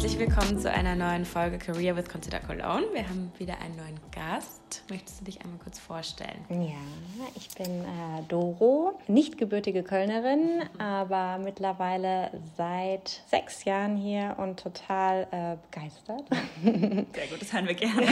Herzlich willkommen zu einer neuen Folge Career with Consider Cologne. Wir haben wieder einen neuen Gast. Möchtest du dich einmal kurz vorstellen? Ja, ich bin äh, Doro, nicht gebürtige Kölnerin, aber mittlerweile seit sechs Jahren hier und total äh, begeistert. Sehr gut, das hören wir gerne.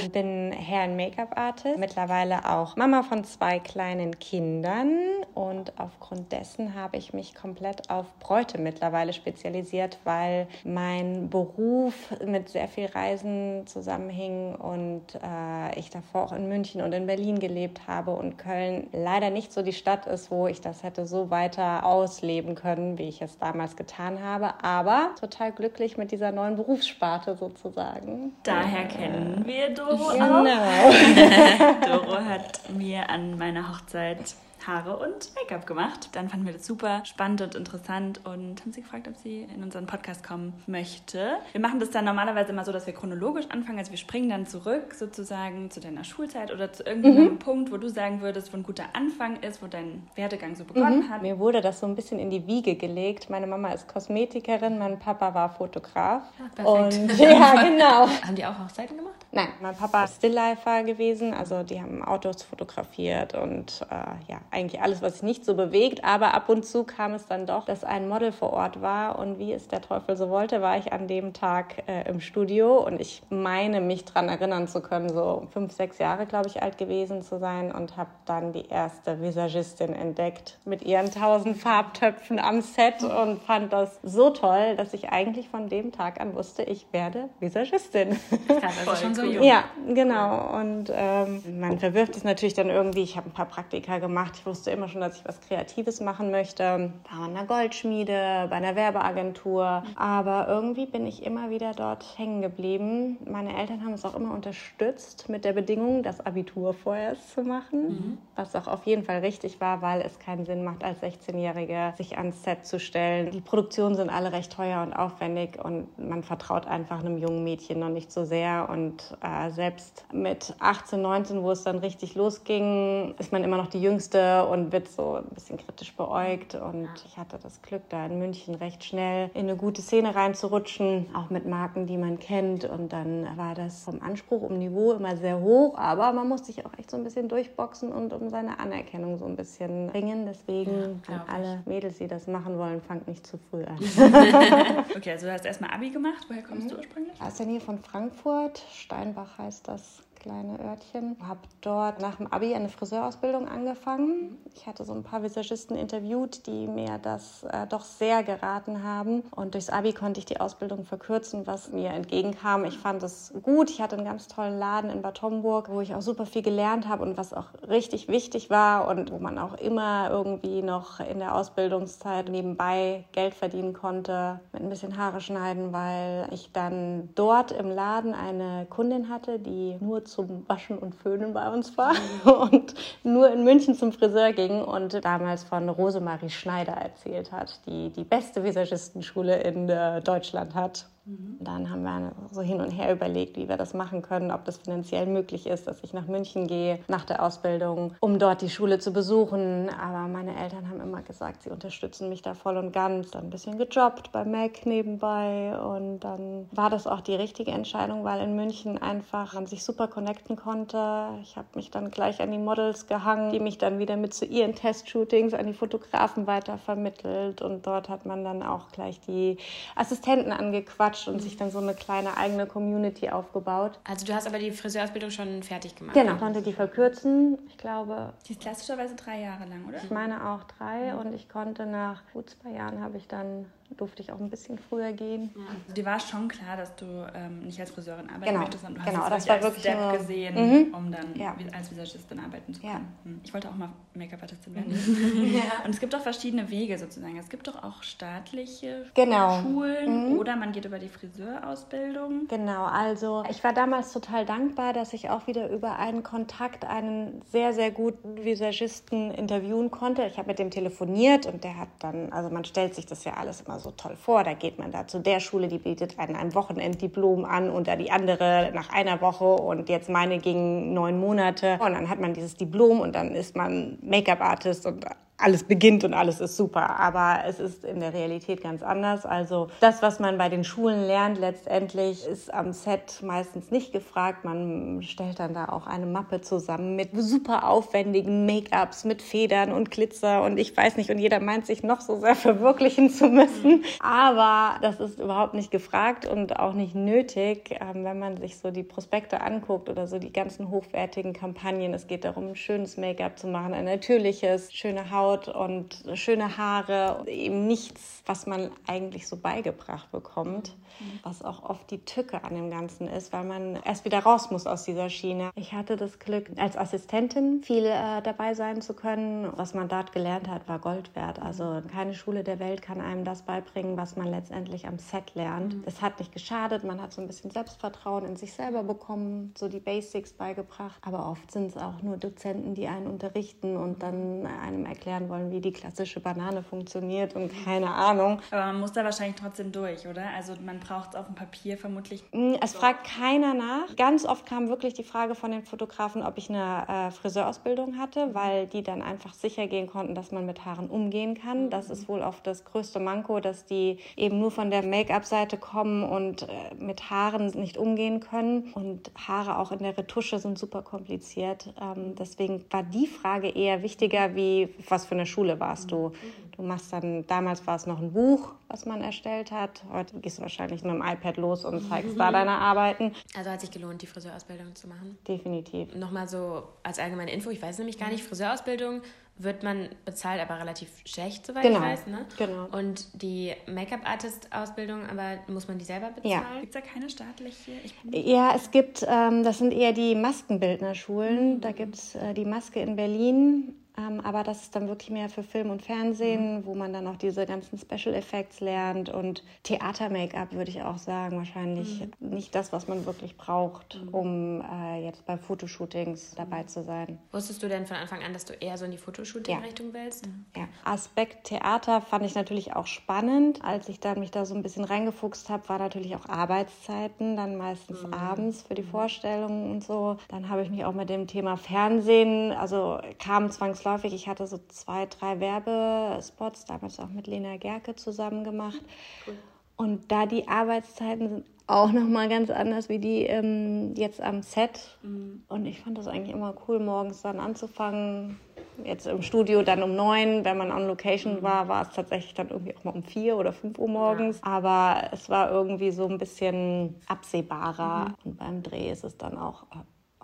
Ich bin Hair- und Make-up-Artist, mittlerweile auch Mama von zwei kleinen Kindern und aufgrund dessen habe ich mich komplett auf Bräute mittlerweile spezialisiert, weil mein Beruf mit sehr viel Reisen zusammenhing und äh, ich davor auch in München und in Berlin gelebt habe und Köln leider nicht so die Stadt ist, wo ich das hätte so weiter ausleben können, wie ich es damals getan habe, aber total glücklich mit dieser neuen Berufssparte sozusagen. Daher kennen wir Doro genau. auch. Doro hat mir an meiner Hochzeit Haare und Make-up gemacht. Dann fanden wir das super spannend und interessant und haben sie gefragt, ob sie in unseren Podcast kommen möchte. Wir machen das dann normalerweise immer so, dass wir chronologisch anfangen. Also wir springen dann zurück sozusagen zu deiner Schulzeit oder zu irgendeinem mhm. Punkt, wo du sagen würdest, wo ein guter Anfang ist, wo dein Werdegang so begonnen mhm. hat. Mir wurde das so ein bisschen in die Wiege gelegt. Meine Mama ist Kosmetikerin, mein Papa war Fotograf. Ja, perfekt. Und, ja, genau. haben die auch Hochzeiten gemacht? Nein, mein Papa ist Stilllifer gewesen. Also die haben Autos fotografiert und äh, ja, eigentlich alles, was sich nicht so bewegt. Aber ab und zu kam es dann doch, dass ein Model vor Ort war. Und wie es der Teufel so wollte, war ich an dem Tag äh, im Studio. Und ich meine, mich daran erinnern zu können, so fünf, sechs Jahre, glaube ich, alt gewesen zu sein. Und habe dann die erste Visagistin entdeckt mit ihren tausend Farbtöpfen am Set und fand das so toll, dass ich eigentlich von dem Tag an wusste, ich werde Visagistin. Krass, also schon so jung. Ja, genau. Und ähm, man verwirft es natürlich dann irgendwie. Ich habe ein paar Praktika gemacht. Ich wusste immer schon, dass ich was Kreatives machen möchte. War in einer Goldschmiede, bei einer Werbeagentur. Aber irgendwie bin ich immer wieder dort hängen geblieben. Meine Eltern haben es auch immer unterstützt mit der Bedingung, das Abitur vorerst zu machen. Mhm. Was auch auf jeden Fall richtig war, weil es keinen Sinn macht, als 16-Jährige sich ans Set zu stellen. Die Produktionen sind alle recht teuer und aufwendig und man vertraut einfach einem jungen Mädchen noch nicht so sehr. Und äh, selbst mit 18, 19, wo es dann richtig losging, ist man immer noch die Jüngste und wird so ein bisschen kritisch beäugt. Und ich hatte das Glück, da in München recht schnell in eine gute Szene reinzurutschen, auch mit Marken, die man kennt. Und dann war das vom Anspruch um Niveau immer sehr hoch, aber man muss sich auch echt so ein bisschen durchboxen und um seine Anerkennung so ein bisschen bringen. Deswegen ja, an alle Mädels, die das machen wollen, fangt nicht zu früh an. okay, also du hast erstmal Abi gemacht. Woher kommst mhm. du ursprünglich? Aus der Nähe von Frankfurt. Steinbach heißt das kleine Örtchen. Habe dort nach dem Abi eine Friseurausbildung angefangen. Ich hatte so ein paar Visagisten interviewt, die mir das äh, doch sehr geraten haben. Und durchs Abi konnte ich die Ausbildung verkürzen, was mir entgegenkam. Ich fand es gut. Ich hatte einen ganz tollen Laden in Bad Homburg, wo ich auch super viel gelernt habe und was auch richtig wichtig war und wo man auch immer irgendwie noch in der Ausbildungszeit nebenbei Geld verdienen konnte, mit ein bisschen Haare schneiden, weil ich dann dort im Laden eine Kundin hatte, die nur zu zum Waschen und Föhnen bei uns war und nur in München zum Friseur ging und damals von Rosemarie Schneider erzählt hat, die die beste Visagistenschule in äh, Deutschland hat. Mhm. Dann haben wir so hin und her überlegt, wie wir das machen können, ob das finanziell möglich ist, dass ich nach München gehe nach der Ausbildung, um dort die Schule zu besuchen. Aber meine Eltern haben immer gesagt, sie unterstützen mich da voll und ganz. Dann ein bisschen gejobbt bei Mac nebenbei und dann war das auch die richtige Entscheidung, weil in München einfach man sich super connecten konnte. Ich habe mich dann gleich an die Models gehangen, die mich dann wieder mit zu ihren Testshootings an die Fotografen weiter vermittelt und dort hat man dann auch gleich die Assistenten angequatscht gequatscht und sich dann so eine kleine eigene Community aufgebaut. Also du hast aber die Friseurausbildung schon fertig gemacht? Genau, ich konnte die verkürzen. Ich glaube... Die ist klassischerweise drei Jahre lang, oder? Ich meine auch drei mhm. und ich konnte nach gut zwei Jahren habe ich dann durfte ich auch ein bisschen früher gehen. Ja. Also dir war schon klar, dass du ähm, nicht als Friseurin arbeiten genau. möchtest, sondern du hast genau, das, war als Step nur... gesehen, mhm. um dann ja. als Visagistin arbeiten zu können. Ja. Hm. Ich wollte auch mal Make-up-Artistin werden. Mhm. Und es gibt auch verschiedene Wege sozusagen. Es gibt doch auch staatliche genau. Schulen mhm. oder man geht über die Friseurausbildung. Genau, also ich war damals total dankbar, dass ich auch wieder über einen Kontakt einen sehr, sehr guten Visagisten interviewen konnte. Ich habe mit dem telefoniert und der hat dann, also man stellt sich das ja alles immer so toll vor. Da geht man da zu der Schule, die bietet einen ein Wochenenddiplom an und da die andere nach einer Woche und jetzt meine ging neun Monate. Und dann hat man dieses Diplom und dann ist man Make-up-Artist und alles beginnt und alles ist super. Aber es ist in der Realität ganz anders. Also das, was man bei den Schulen lernt, letztendlich ist am Set meistens nicht gefragt. Man stellt dann da auch eine Mappe zusammen mit super aufwendigen Make-ups, mit Federn und Glitzer und ich weiß nicht. Und jeder meint sich noch so sehr verwirklichen zu müssen. Aber das ist überhaupt nicht gefragt und auch nicht nötig, ähm, wenn man sich so die Prospekte anguckt oder so die ganzen hochwertigen Kampagnen. Es geht darum, ein schönes Make-up zu machen, ein natürliches, schöne Haut Haut und schöne Haare eben nichts, was man eigentlich so beigebracht bekommt, was auch oft die Tücke an dem Ganzen ist, weil man erst wieder raus muss aus dieser Schiene. Ich hatte das Glück, als Assistentin viel äh, dabei sein zu können. Was man dort gelernt hat, war Gold wert. Also keine Schule der Welt kann einem das beibringen, was man letztendlich am Set lernt. Mhm. Es hat nicht geschadet, man hat so ein bisschen Selbstvertrauen in sich selber bekommen, so die Basics beigebracht. Aber oft sind es auch nur Dozenten, die einen unterrichten und dann einem erklären, lernen wollen, wie die klassische Banane funktioniert und keine Ahnung. Aber man muss da wahrscheinlich trotzdem durch, oder? Also man braucht es auf dem Papier vermutlich. Mm, es fragt keiner nach. Ganz oft kam wirklich die Frage von den Fotografen, ob ich eine äh, Friseurausbildung hatte, weil die dann einfach sicher gehen konnten, dass man mit Haaren umgehen kann. Das ist wohl oft das größte Manko, dass die eben nur von der Make-up-Seite kommen und äh, mit Haaren nicht umgehen können. Und Haare auch in der Retusche sind super kompliziert. Ähm, deswegen war die Frage eher wichtiger, wie was für eine Schule warst du? Du machst dann, damals war es noch ein Buch, was man erstellt hat. Heute gehst du wahrscheinlich mit dem iPad los und zeigst da deine Arbeiten. Also hat sich gelohnt, die Friseurausbildung zu machen? Definitiv. Nochmal so als allgemeine Info, ich weiß nämlich gar nicht, Friseurausbildung wird man bezahlt, aber relativ schlecht, soweit genau. ich weiß. Ne? Genau. Und die Make-up-Artist-Ausbildung, aber muss man die selber bezahlen? Ja. Gibt es da keine staatliche? ja, es gibt, ähm, das sind eher die Maskenbildnerschulen. Mhm. Da gibt es äh, die Maske in Berlin ähm, aber das ist dann wirklich mehr für Film und Fernsehen, mhm. wo man dann auch diese ganzen Special Effects lernt und Theater-Make-up, würde ich auch sagen. Wahrscheinlich mhm. nicht das, was man wirklich braucht, mhm. um äh, jetzt bei Fotoshootings dabei zu sein. Wusstest du denn von Anfang an, dass du eher so in die Fotoshooting-Richtung ja. willst? Ja. Aspekt Theater fand ich natürlich auch spannend. Als ich dann mich da so ein bisschen reingefuchst habe, war natürlich auch Arbeitszeiten, dann meistens mhm. abends für die mhm. Vorstellungen und so. Dann habe ich mich auch mit dem Thema Fernsehen, also kam zwangsläufig zwangsläufig. Ich hatte so zwei, drei Werbespots, damals auch mit Lena Gerke zusammen gemacht. Cool. Und da die Arbeitszeiten sind auch nochmal ganz anders wie die ähm, jetzt am Set. Mhm. Und ich fand das eigentlich immer cool, morgens dann anzufangen. Jetzt im Studio dann um neun, wenn man on Location mhm. war, war es tatsächlich dann irgendwie auch mal um vier oder fünf Uhr morgens. Ja. Aber es war irgendwie so ein bisschen absehbarer. Mhm. Und beim Dreh ist es dann auch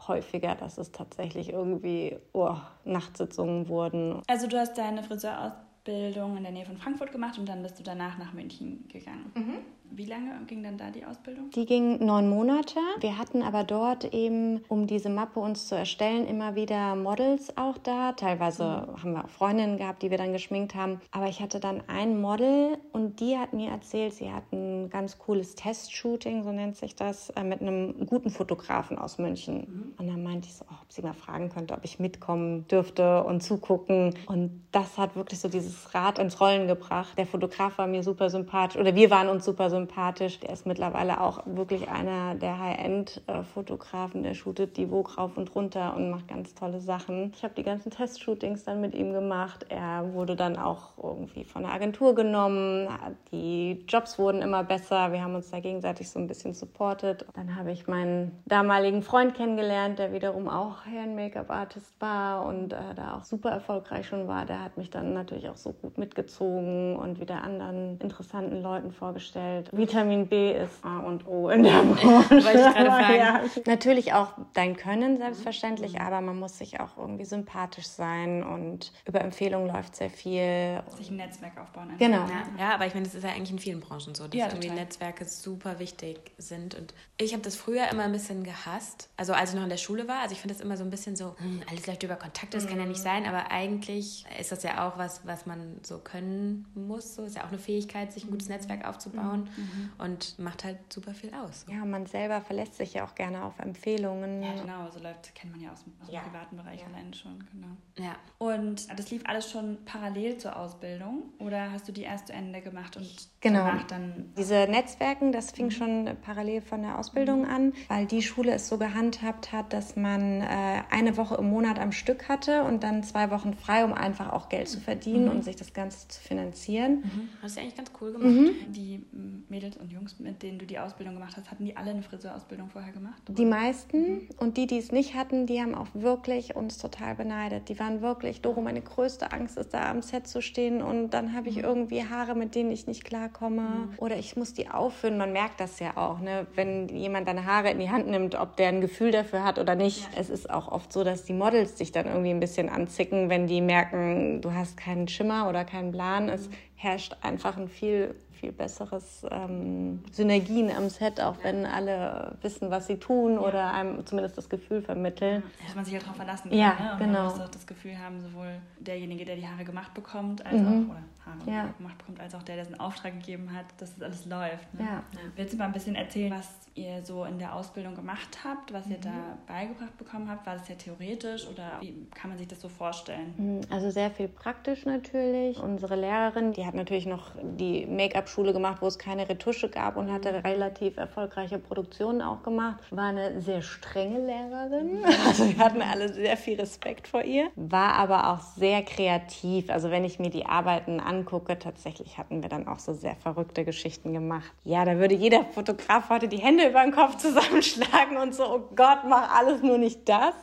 häufiger, dass es tatsächlich irgendwie oh, Nachtsitzungen wurden. Also du hast deine Friseurausbildung in der Nähe von Frankfurt gemacht und dann bist du danach nach München gegangen. Mhm. Wie lange ging dann da die Ausbildung? Die ging neun Monate. Wir hatten aber dort eben, um diese Mappe uns zu erstellen, immer wieder Models auch da. Teilweise mhm. haben wir auch Freundinnen gehabt, die wir dann geschminkt haben. Aber ich hatte dann ein Model und die hat mir erzählt, sie hat ein ganz cooles Testshooting, so nennt sich das, äh, mit einem guten Fotografen aus München. Mhm. Und dann meinte ich so, ob sie mal fragen könnte, ob ich mitkommen dürfte und zugucken. Und das hat wirklich so dieses Rad ins Rollen gebracht. Der Fotograf war mir super sympathisch oder wir waren uns super sympathisch sympathisch. Der ist mittlerweile auch wirklich einer der High-End-Fotografen. Der shootet die Vogue rauf und runter und macht ganz tolle Sachen. Ich habe die ganzen Testshootings dann mit ihm gemacht. Er wurde dann auch irgendwie von der Agentur genommen. Die Jobs wurden immer besser. Wir haben uns da gegenseitig so ein bisschen supportet. Dann habe ich meinen damaligen Freund kennengelernt, der wiederum auch Hair-Make-up-Artist war und äh, da auch super erfolgreich schon war. Der hat mich dann natürlich auch so gut mitgezogen und wieder anderen interessanten Leuten vorgestellt. Vitamin B ist A und O in der Branche. ich gerade fragen. Ja. Natürlich auch dein Können, selbstverständlich, aber man muss sich auch irgendwie sympathisch sein und über Empfehlungen läuft sehr viel. Sich ein Netzwerk aufbauen. Einfach. Genau. Ja, ja, aber ich meine, das ist ja eigentlich in vielen Branchen so, dass ja, irgendwie Netzwerke super wichtig sind. Und ich habe das früher immer ein bisschen gehasst. Also als ich noch in der Schule war, also ich finde das immer so ein bisschen so, hm, alles läuft über Kontakte, das mhm. kann ja nicht mhm. sein, aber eigentlich ist das ja auch was, was man so können muss. So ist ja auch eine Fähigkeit, sich ein gutes Netzwerk aufzubauen. Mhm mhm. und macht halt super viel aus. Ja, man selber verlässt sich ja auch gerne auf Empfehlungen. Ja, genau, so läuft, kennt man ja aus dem, aus dem ja. privaten Bereich ja. alleine schon, genau. Ja. Und das lief alles schon parallel zur Ausbildung oder hast du die erst zu Ende gemacht und genau. danach dann... Diese Netzwerken, das fing mhm. schon parallel von der Ausbildung mhm. an, weil die Schule es so gehandhabt hat, dass man äh, eine Woche im Monat am Stück hatte und dann zwei Wochen frei, um einfach auch Geld zu verdienen mhm. und sich das Ganze zu finanzieren. Mhm. Hast du eigentlich ganz cool gemacht. Mhm. Die Mädels und Jungs, mit denen du die Ausbildung gemacht hast, hatten die alle eine Friseurausbildung vorher gemacht? Die meisten mhm. und die, die es nicht hatten, die haben auch wirklich uns total beneidet. Die waren wirklich, Doro, meine größte Angst ist, da am Set zu stehen und dann habe ich mhm. irgendwie Haare, mit denen ich nicht klarkomme mhm. oder ich muss die auffüllen. Man merkt das ja auch, ne? wenn jemand deine Haare in die Hand nimmt, ob der ein Gefühl dafür hat oder nicht. Ja. Es ist auch oft so, dass die Models sich dann irgendwie ein bisschen anzicken, wenn die merken, du hast keinen Schimmer oder keinen Plan. Es mhm. herrscht einfach ein viel viel besseres ähm, Synergien am Set, auch wenn alle wissen, was sie tun ja. oder einem zumindest das Gefühl vermitteln. Ja, dass man sich ja darauf verlassen kann. Ja, ne? Und genau. man muss auch das Gefühl haben, sowohl derjenige, der die Haare gemacht bekommt, als mhm. auch, oder Haare ja. gemacht bekommt, als auch der, der es in Auftrag gegeben hat, dass das alles läuft. Ne? Ja. Willst du mal ein bisschen erzählen, was ihr so in der Ausbildung gemacht habt, was ihr mhm. da beigebracht bekommen habt? War das ja theoretisch oder wie kann man sich das so vorstellen? Mhm, also sehr viel praktisch natürlich. Unsere Lehrerin, die hat natürlich noch die Make-up-Schule gemacht, wo es keine Retusche gab und hatte mhm. relativ erfolgreiche Produktionen auch gemacht. War eine sehr strenge Lehrerin. Mhm. Also wir hatten alle sehr viel Respekt vor ihr. War aber auch sehr kreativ. Also wenn ich mir die Arbeiten angucke, tatsächlich hatten wir dann auch so sehr verrückte Geschichten gemacht. Ja, da würde jeder Fotograf heute die Hände über den Kopf zusammenschlagen und so, oh Gott, mach alles nur nicht das.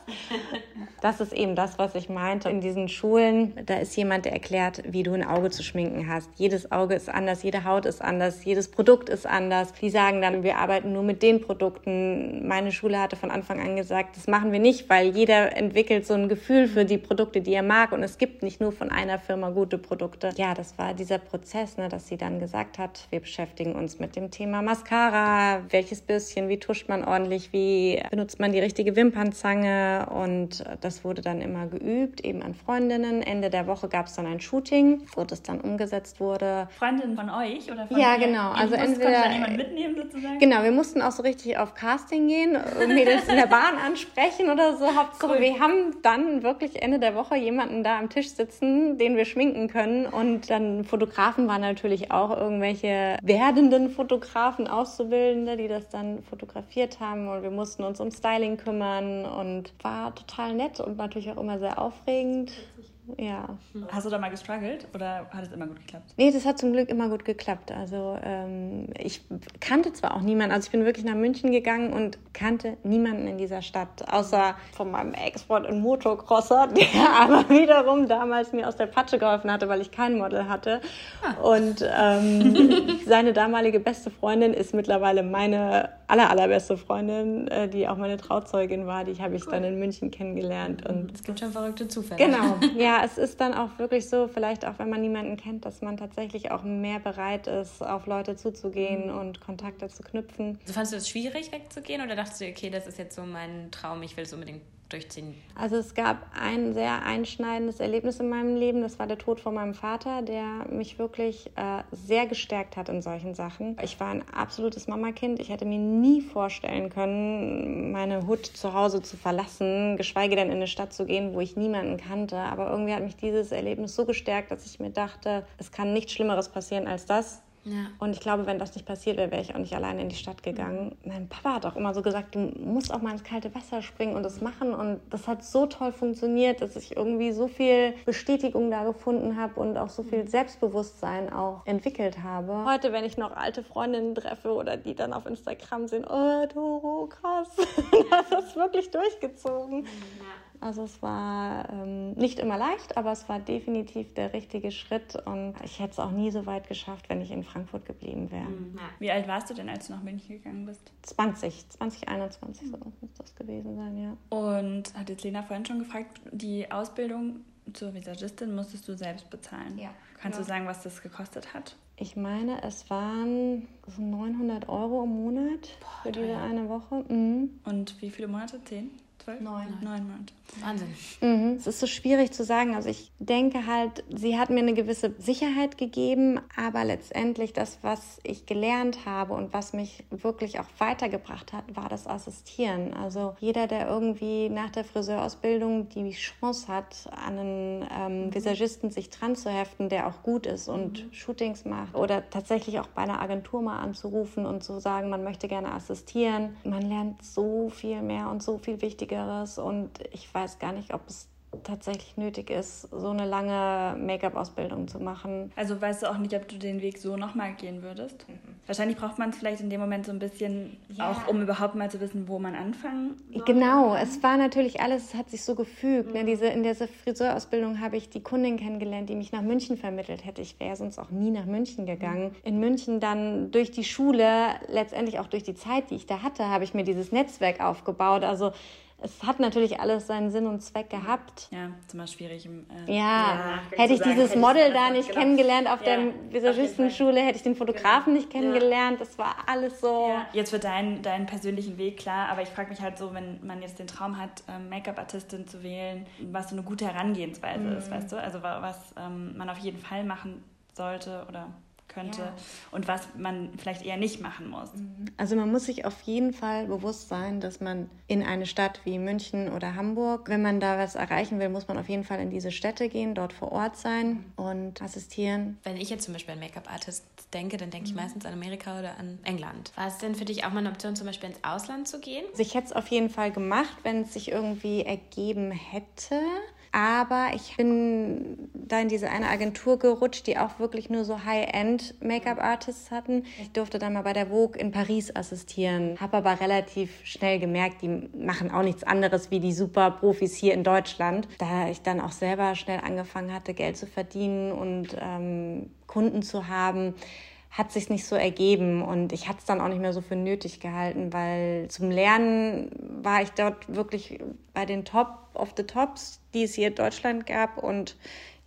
Das ist eben das, was ich meinte. In diesen Schulen, da ist jemand, der erklärt, wie du ein Auge zu schminken hast. Jedes Auge ist anders, jede Haut ist anders, jedes Produkt ist anders. Die sagen dann, wir arbeiten nur mit den Produkten. Meine Schule hatte von Anfang an gesagt, das machen wir nicht, weil jeder entwickelt so ein Gefühl für die Produkte, die er mag. Und es gibt nicht nur von einer Firma gute Produkte. Ja, das war dieser Prozess, ne, dass sie dann gesagt hat, wir beschäftigen uns mit dem Thema Mascara, welches bisschen, wie tuscht man ordentlich, wie benutzt man die richtige Wimpernzange und das wurde dann immer geübt, eben an Freundinnen. Ende der Woche gab es dann ein Shooting, wo das dann umgesetzt wurde. Freundinnen von euch oder von Ja, ihr? genau. Also musst, entweder dann jemand mitnehmen sozusagen. Genau, wir mussten auch so richtig auf Casting gehen, Mädels in der Bahn ansprechen oder so. Hauptsache, cool. wir haben dann wirklich Ende der Woche jemanden da am Tisch sitzen, den wir schminken können und dann Fotografen waren natürlich auch irgendwelche werdenden Fotografen, Auszubildende, die das dann fotografiert haben und wir mussten uns um Styling kümmern und war total nett und natürlich auch immer sehr aufregend. Ja. Hast du da mal gestruggelt oder hat es immer gut geklappt? Nee, das hat zum Glück immer gut geklappt. Also ähm, ich kannte zwar auch niemanden, also ich bin wirklich nach München gegangen und kannte niemanden in dieser Stadt, außer von meinem Ex-Freund und Motocrosser, der aber wiederum damals mir aus der Patsche geholfen hatte, weil ich kein Model hatte. Ah. Und ähm, seine damalige beste Freundin ist mittlerweile meine aller, allerbeste Freundin, äh, die auch meine Trauzeugin war. Die habe ich cool. dann in München kennengelernt. Und es gibt schon verrückte Zufälle. Genau, ja, es ist dann auch wirklich so, vielleicht auch wenn man niemanden kennt, dass man tatsächlich auch mehr bereit ist, auf Leute zuzugehen mhm. und Kontakte zu knüpfen. Also fandest du es schwierig, wegzugehen oder dachtest du, okay, das ist jetzt so mein Traum, ich will es unbedingt durchziehen? Also es gab ein sehr einschneidendes Erlebnis in meinem Leben. Das war der Tod von meinem Vater, der mich wirklich äh, sehr gestärkt hat in solchen Sachen. Ich war ein absolutes Mamakind. Ich hätte mir nie vorstellen können, meine Hut zu Hause zu verlassen, geschweige denn in eine Stadt zu gehen, wo ich niemanden kannte. Aber irgendwie hat mich dieses Erlebnis so gestärkt, dass ich mir dachte, es kann nichts Schlimmeres passieren als das. Ja. Und ich glaube, wenn das nicht passiert wäre, wäre ich auch nicht alleine in die Stadt gegangen. Mein Papa hat auch immer so gesagt, du musst auch mal ins kalte Wasser springen und das machen. Und das hat so toll funktioniert, dass ich irgendwie so viel Bestätigung da gefunden habe und auch so viel Selbstbewusstsein auch entwickelt habe. Heute, wenn ich noch alte Freundinnen treffe oder die dann auf Instagram sehen, oh, Doro, krass, das ist wirklich durchgezogen. Ja. Also es war ähm, nicht immer leicht, aber es war definitiv der richtige Schritt und ich hätte es auch nie so weit geschafft, wenn ich in Frankfurt geblieben wäre. Mhm. Wie alt warst du denn, als du nach München gegangen bist? 20, 2021 mhm. so muss das gewesen sein, ja. Und hat jetzt Lena vorhin schon gefragt, die Ausbildung zur Visagistin musstest du selbst bezahlen. Ja. Kannst ja. du sagen, was das gekostet hat? Ich meine, es waren so 900 Euro im Monat Boah, für diese eine Woche. Mhm. Und wie viele Monate? Zehn? Zwölf? Neun. Neun Monate. Wahnsinn. Mhm. Es ist so schwierig zu sagen. Also ich denke halt, sie hat mir eine gewisse Sicherheit gegeben, aber letztendlich das, was ich gelernt habe und was mich wirklich auch weitergebracht hat, war das Assistieren. Also jeder, der irgendwie nach der Friseurausbildung die Chance hat, an einen ähm, mhm. Visagisten sich dran zu heften, der auch gut ist und mhm. Shootings macht oder tatsächlich auch bei einer Agentur mal anzurufen und zu sagen, man möchte gerne assistieren. Man lernt so viel mehr und so viel wichtiger Aufwendigeres und ich weiß gar nicht, ob es tatsächlich nötig ist, so eine lange Make-up-Ausbildung zu machen. Also weißt du auch nicht, ob du den Weg so nochmal gehen würdest? Mhm. Wahrscheinlich braucht man es vielleicht in dem Moment so ein bisschen, ja. auch um überhaupt mal zu wissen, wo man anfangen soll. Genau, es war natürlich alles, es hat sich so gefügt. Ne? Mhm. Diese, in dieser Friseurausbildung habe ich die Kundin kennengelernt, die mich nach München vermittelt hätte. Ich wäre sonst auch nie nach München gegangen. Mhm. In München dann durch die Schule, letztendlich auch durch die Zeit, die ich da hatte, habe ich mir dieses Netzwerk aufgebaut. Also es hat natürlich alles seinen Sinn und Zweck gehabt. Ja, ist immer schwierig. Im, äh, ja, hätte ich dieses hätte Model da nicht genau. kennengelernt auf ja, der Visagistenschule, hätte ich den Fotografen genau. nicht kennengelernt. Ja. Das war alles so. Ja. Jetzt für deinen, deinen persönlichen Weg klar, aber ich frage mich halt so, wenn man jetzt den Traum hat, ähm, Make-up-Artistin zu wählen, was so eine gute Herangehensweise mhm. ist, weißt du? Also was ähm, man auf jeden Fall machen sollte oder könnte ja. und was man vielleicht eher nicht machen muss. Mhm. Also man muss sich auf jeden Fall bewusst sein, dass man in eine Stadt wie München oder Hamburg, wenn man da was erreichen will, muss man auf jeden Fall in diese Städte gehen, dort vor Ort sein und assistieren. Wenn ich jetzt zum Beispiel an Make-up-Artist denke, dann denke ich mhm. meistens an Amerika oder an England. War es denn für dich auch mal eine Option, zum Beispiel ins Ausland zu gehen? Also ich hätte es auf jeden Fall gemacht, wenn es sich irgendwie ergeben hätte. Aber ich bin da in diese eine Agentur gerutscht, die auch wirklich nur so High-End Make-up-Artists hatten. Ich durfte dann mal bei der Vogue in Paris assistieren, habe aber relativ schnell gemerkt, die machen auch nichts anderes wie die super Profis hier in Deutschland. Da ich dann auch selber schnell angefangen hatte, Geld zu verdienen und ähm, Kunden zu haben, hat sich nicht so ergeben und ich hatte es dann auch nicht mehr so für nötig gehalten, weil zum Lernen war ich dort wirklich bei den Top of the Tops, die es hier in Deutschland gab. Und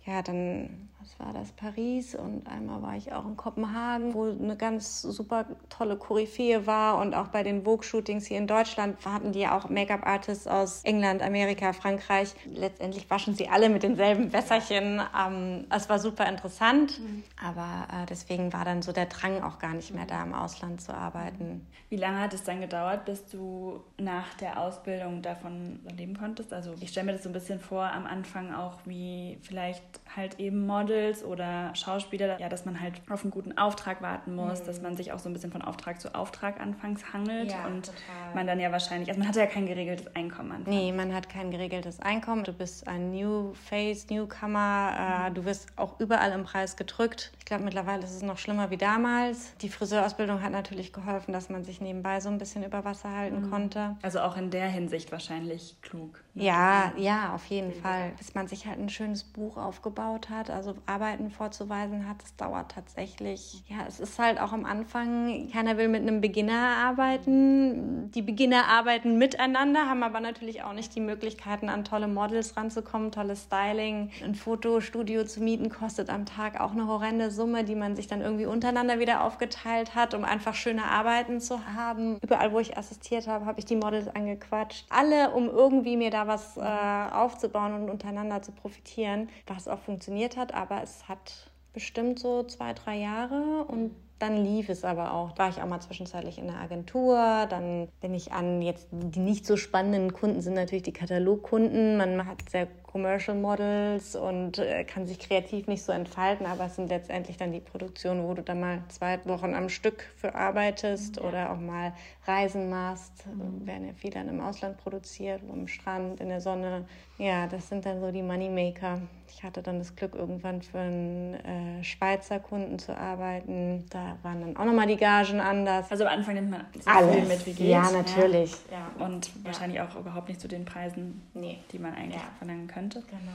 ja, dann war das Paris und einmal war ich auch in Kopenhagen, wo eine ganz super tolle Koryphäe war und auch bei den Vogue-Shootings hier in Deutschland hatten die auch Make-up-Artists aus England, Amerika, Frankreich. Letztendlich waschen sie alle mit denselben Wässerchen. Ähm, es war super interessant, mhm. aber äh, deswegen war dann so der Drang auch gar nicht mehr da, im Ausland zu arbeiten. Wie lange hat es dann gedauert, bis du nach der Ausbildung davon leben konntest? Also ich stelle mir das so ein bisschen vor, am Anfang auch wie vielleicht halt eben Models oder Schauspieler, ja, dass man halt auf einen guten Auftrag warten muss, mhm. dass man sich auch so ein bisschen von Auftrag zu Auftrag anfangs hangelt ja, und total. man dann ja wahrscheinlich, also man hat ja kein geregeltes Einkommen. Anfangs. Nee, man hat kein geregeltes Einkommen. Du bist ein New Face, Newcomer, äh, mhm. du wirst auch überall im Preis gedrückt. Ich glaube, mittlerweile ist es noch schlimmer wie damals. Die Friseurausbildung hat natürlich geholfen, dass man sich nebenbei so ein bisschen über Wasser halten mhm. konnte. Also auch in der Hinsicht wahrscheinlich klug. Ja, ja, auf jeden Fall. Bis man sich halt ein schönes Buch aufgebaut hat, also Arbeiten vorzuweisen hat, das dauert tatsächlich. Ja, es ist halt auch am Anfang, keiner will mit einem Beginner arbeiten. Die Beginner arbeiten miteinander, haben aber natürlich auch nicht die Möglichkeiten, an tolle Models ranzukommen, tolles Styling. Ein Fotostudio zu mieten kostet am Tag auch eine horrende Summe, die man sich dann irgendwie untereinander wieder aufgeteilt hat, um einfach schöne Arbeiten zu haben. Überall, wo ich assistiert habe, habe ich die Models angequatscht. Alle, um irgendwie mir da was äh, aufzubauen und untereinander zu profitieren, was auch funktioniert hat. Aber es hat bestimmt so zwei, drei Jahre und dann lief es aber auch. War ich auch mal zwischenzeitlich in der Agentur. Dann bin ich an jetzt die nicht so spannenden Kunden sind natürlich die Katalogkunden. Man hat sehr Commercial Models und äh, kann sich kreativ nicht so entfalten, aber es sind letztendlich dann die Produktionen, wo du dann mal zwei Wochen am Stück für arbeitest ja. oder auch mal Reisen machst. Mhm. Werden ja viel dann im Ausland produziert, am Strand, in der Sonne. Ja, das sind dann so die Moneymaker. Ich hatte dann das Glück, irgendwann für einen äh, Schweizer Kunden zu arbeiten. Da waren dann auch nochmal die Gagen anders. Also am Anfang nimmt man so Alles. viel mit, wie geht. Ja, natürlich. Ja. ja. Und wahrscheinlich auch überhaupt nicht zu den Preisen, nee. die man eigentlich verlangen könnte könnte. Genau.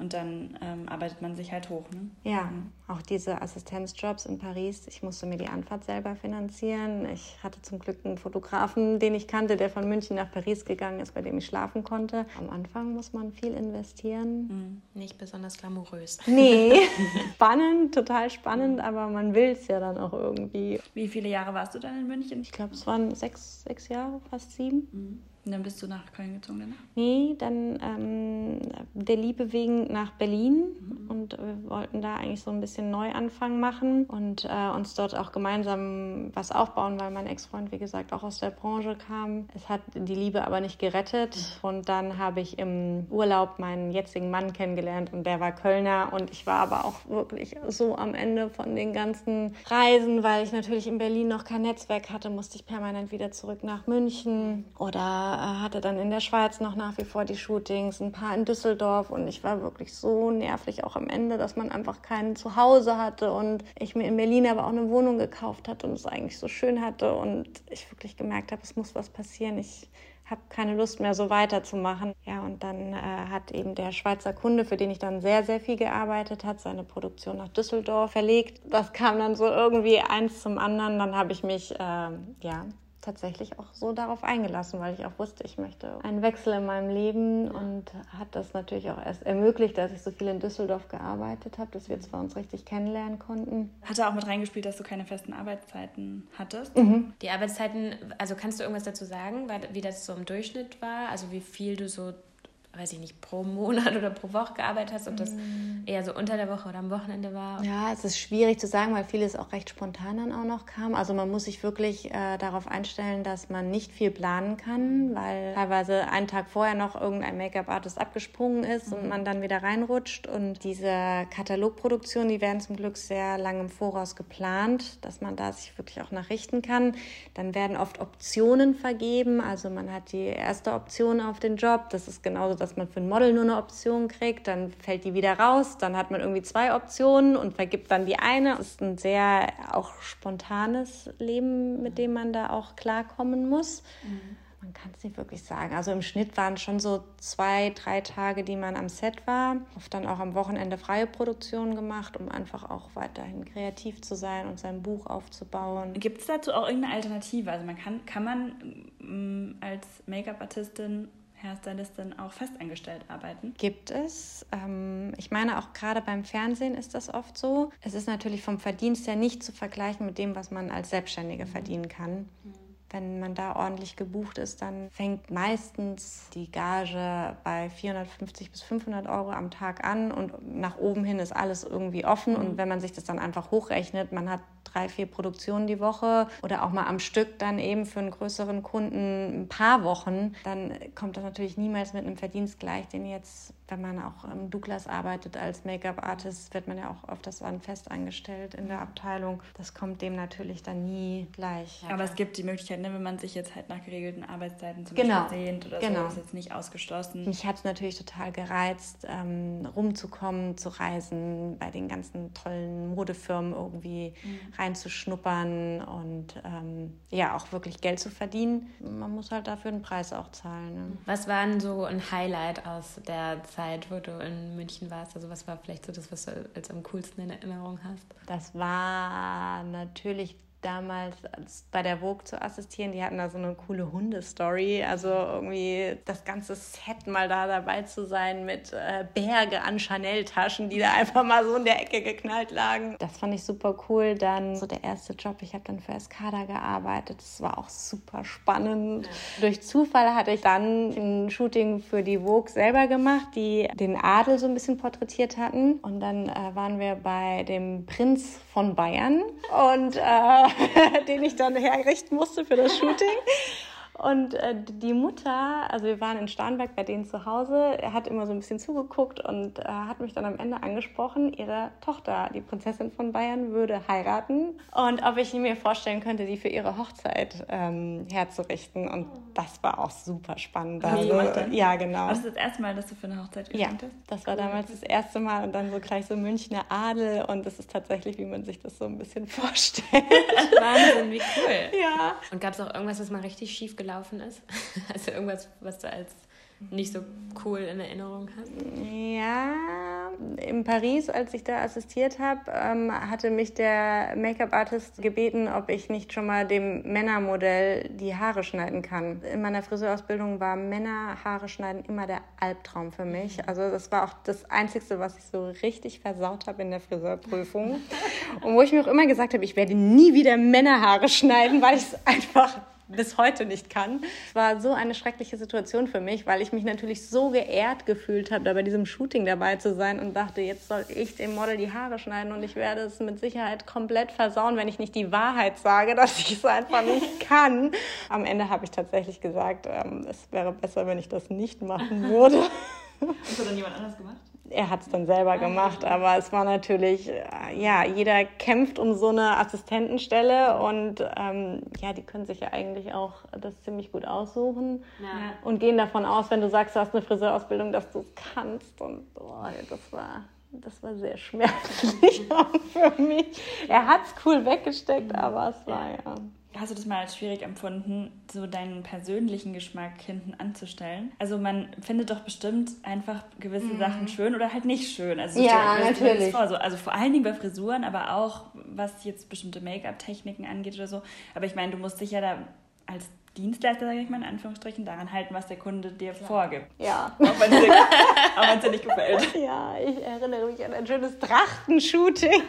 Und dann ähm, arbeitet man sich halt hoch. Ne? Ja, mhm. auch diese Assistenzjobs in Paris. Ich musste mir die Anfahrt selber finanzieren. Ich hatte zum Glück einen Fotografen, den ich kannte, der von München nach Paris gegangen ist, bei dem ich schlafen konnte. Am Anfang muss man viel investieren. Mhm. Nicht besonders glamourös. Nee, spannend, total spannend, aber man will es ja dann auch irgendwie. Wie viele Jahre warst du dann in München? Ich glaube, es waren sechs, sechs Jahre, fast sieben. Mhm. Und dann bist du nach Köln gezogen danach? Nee, dann ähm, der Liebe wegen nach Berlin mhm. Und wir wollten da eigentlich so ein bisschen Neuanfang machen und äh, uns dort auch gemeinsam was aufbauen, weil mein Ex-Freund, wie gesagt, auch aus der Branche kam. Es hat die Liebe aber nicht gerettet. Und dann habe ich im Urlaub meinen jetzigen Mann kennengelernt und der war Kölner. Und ich war aber auch wirklich so am Ende von den ganzen Reisen, weil ich natürlich in Berlin noch kein Netzwerk hatte, musste ich permanent wieder zurück nach München. Oder äh, hatte dann in der Schweiz noch nach wie vor die Shootings, ein paar in Düsseldorf. Und ich war wirklich so nervlich auch am Ende, dass man einfach kein Zuhause hatte und ich mir in Berlin aber auch eine Wohnung gekauft hatte und es eigentlich so schön hatte und ich wirklich gemerkt habe, es muss was passieren. Ich habe keine Lust mehr, so weiterzumachen. Ja, und dann äh, hat eben der Schweizer Kunde, für den ich dann sehr, sehr viel gearbeitet hat, seine Produktion nach Düsseldorf verlegt. Das kam dann so irgendwie eins zum anderen. Dann habe ich mich, äh, ja, tatsächlich auch so darauf eingelassen, weil ich auch wusste, ich möchte einen Wechsel in meinem Leben und hat das natürlich auch erst ermöglicht, dass ich so viel in Düsseldorf gearbeitet habe, dass wir zwar uns richtig kennenlernen konnten. Hat er auch mit reingespielt, dass du keine festen Arbeitszeiten hattest? Mhm. Die Arbeitszeiten, also kannst du irgendwas dazu sagen, wie das so im Durchschnitt war? Also wie viel du so weiß ich nicht, pro Monat oder pro Woche gearbeitet hast, ob das mm. eher so unter der Woche oder am Wochenende war? Ja, es ist schwierig zu sagen, weil vieles auch recht spontan dann auch noch kam. Also man muss sich wirklich äh, darauf einstellen, dass man nicht viel planen kann, weil teilweise einen Tag vorher noch irgendein Make-up-Artist abgesprungen ist mm. und mhm. man dann wieder reinrutscht. Und diese Katalogproduktionen, die werden zum Glück sehr lange im Voraus geplant, dass man da sich wirklich auch nachrichten kann. Dann werden oft Optionen vergeben. Also man hat die erste Option auf den Job. Das ist genauso das dass man für ein Model nur eine Option kriegt, dann fällt die wieder raus, dann hat man irgendwie zwei Optionen und vergibt dann die eine. Das ist ein sehr auch spontanes Leben, mit dem man da auch klarkommen muss. Mhm. Man kann es nicht wirklich sagen. Also im Schnitt waren es schon so zwei, drei Tage, die man am Set war. Oft dann auch am Wochenende freie Produktionen gemacht, um einfach auch weiterhin kreativ zu sein und sein Buch aufzubauen. Gibt es dazu auch irgendeine Alternative? Also man kann, kann man mm, als Make-up-Artistin Hairstylistin auch festangestellt arbeiten? Gibt es. Ähm, ich meine, auch gerade beim Fernsehen ist das oft so. Es ist natürlich vom Verdienst her nicht zu vergleichen mit dem, was man als Selbstständige mhm. verdienen kann. Mhm. Wenn man da ordentlich gebucht ist, dann fängt meistens die Gage bei 450 bis 500 Euro am Tag an und nach oben hin ist alles irgendwie offen. Mhm. Und wenn man sich das dann einfach hochrechnet, man hat drei, vier Produktionen die Woche oder auch mal am Stück dann eben für einen größeren Kunden ein paar Wochen, dann kommt das natürlich niemals mit einem Verdienst gleich, den jetzt, wenn man auch im Douglas arbeitet als Make-up-Artist, wird man ja auch oft das dann fest angestellt in der Abteilung. Das kommt dem natürlich dann nie gleich. Aber es gibt die Möglichkeit, ne, wenn man sich jetzt halt nach geregelten Arbeitszeiten zum genau. Beispiel sehnt oder genau. so, ist jetzt nicht ausgeschlossen. Mich hat es natürlich total gereizt, ähm, rumzukommen, zu reisen, bei den ganzen tollen Modefirmen irgendwie mhm reinzuschnuppern und ähm, ja, auch wirklich Geld zu verdienen. Man muss halt dafür einen Preis auch zahlen. Ne? Was war denn so ein Highlight aus der Zeit, wo du in München warst? Also was war vielleicht so das, was du als am coolsten in Erinnerung hast? Das war natürlich damals bei der Vogue zu assistieren. Die hatten da so eine coole Hundestory. Also irgendwie das ganze Set mal da dabei zu sein mit äh, Berge an Chanel-Taschen, die da einfach mal so in der Ecke geknallt lagen. Das fand ich super cool. Dann so der erste Job. Ich habe dann für Escada gearbeitet. Das war auch super spannend. Ja. Durch Zufall hatte ich dann ein Shooting für die Vogue selber gemacht, die den Adel so ein bisschen porträtiert hatten. Und dann äh, waren wir bei dem Prinz von Bayern. Und äh, den ich dann herrichten musste für das Shooting. Und äh, die Mutter, also wir waren in Starnberg bei denen zu Hause, er hat immer so ein bisschen zugeguckt und äh, hat mich dann am Ende angesprochen, ihre Tochter, die Prinzessin von Bayern, würde heiraten und ob ich mir vorstellen könnte, die für ihre Hochzeit ähm, herzurichten. Und das war auch super spannend. Also, ja, genau. War das das erste Mal, dass du für eine Hochzeit ja, hast? das war damals das erste Mal und dann so gleich so Münchner Adel und das ist tatsächlich, wie man sich das so ein bisschen vorstellt. Wahnsinn, wie cool. Ja. Und gab es auch irgendwas, was mal richtig schief gelaufen gelaufen ist? Also irgendwas, was du als nicht so cool in Erinnerung hast? Ja, in Paris, als ich da assistiert habe, ähm, hatte mich der Make-up-Artist gebeten, ob ich nicht schon mal dem Männermodell die Haare schneiden kann. In meiner Friseurausbildung war Männerhaare schneiden immer der Albtraum für mich. Also das war auch das Einzige, was ich so richtig versaut habe in der Friseurprüfung. Und wo ich mir auch immer gesagt habe, ich werde nie wieder Männerhaare schneiden, weil ich es einfach bis heute nicht kann. Es war so eine schreckliche Situation für mich, weil ich mich natürlich so geehrt gefühlt habe, da bei diesem Shooting dabei zu sein und dachte, jetzt soll ich dem Model die Haare schneiden und ich werde es mit Sicherheit komplett versauen, wenn ich nicht die Wahrheit sage, dass ich es einfach nicht kann. Am Ende habe ich tatsächlich gesagt, ähm, es wäre besser, wenn ich das nicht machen würde. Hast du dann jemand anders gemacht? Er hat es dann selber gemacht, aber es war natürlich, äh, ja, jeder kämpft um so eine Assistentenstelle und ähm, ja, die können sich ja eigentlich auch das ziemlich gut aussuchen ja. und gehen davon aus, wenn du sagst, du hast eine Friseurausbildung, dass du es kannst und oh, das war das war sehr schmerzlich für mich. Er hat es cool weggesteckt, aber es war ja. Hast du das mal als schwierig empfunden, so deinen persönlichen Geschmack hinten anzustellen? Also man findet doch bestimmt einfach gewisse mhm. Sachen schön oder halt nicht schön. Also ja, natürlich. Vor, so, also vor allen Dingen bei Frisuren, aber auch was jetzt bestimmte Make-up-Techniken angeht oder so. Aber ich meine, du musst dich ja da als Dienstleister, sage ich mal in Anführungsstrichen, daran halten, was der Kunde dir Klar. vorgibt. Ja. Auch wenn es dir, nicht gefällt. Ja, ich erinnere mich an ein schönes Trachtenshooting,